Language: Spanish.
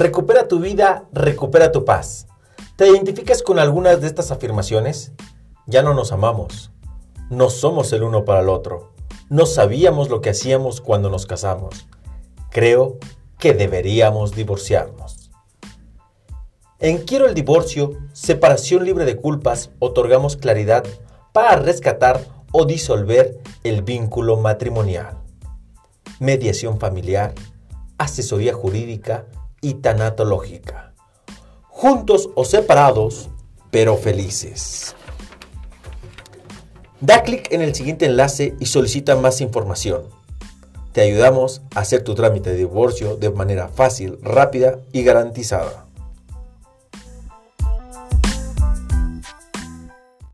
Recupera tu vida, recupera tu paz. ¿Te identificas con algunas de estas afirmaciones? Ya no nos amamos. No somos el uno para el otro. No sabíamos lo que hacíamos cuando nos casamos. Creo que deberíamos divorciarnos. En Quiero el divorcio, separación libre de culpas, otorgamos claridad para rescatar o disolver el vínculo matrimonial. Mediación familiar, asesoría jurídica y tanatológica. Juntos o separados, pero felices. Da clic en el siguiente enlace y solicita más información. Te ayudamos a hacer tu trámite de divorcio de manera fácil, rápida y garantizada.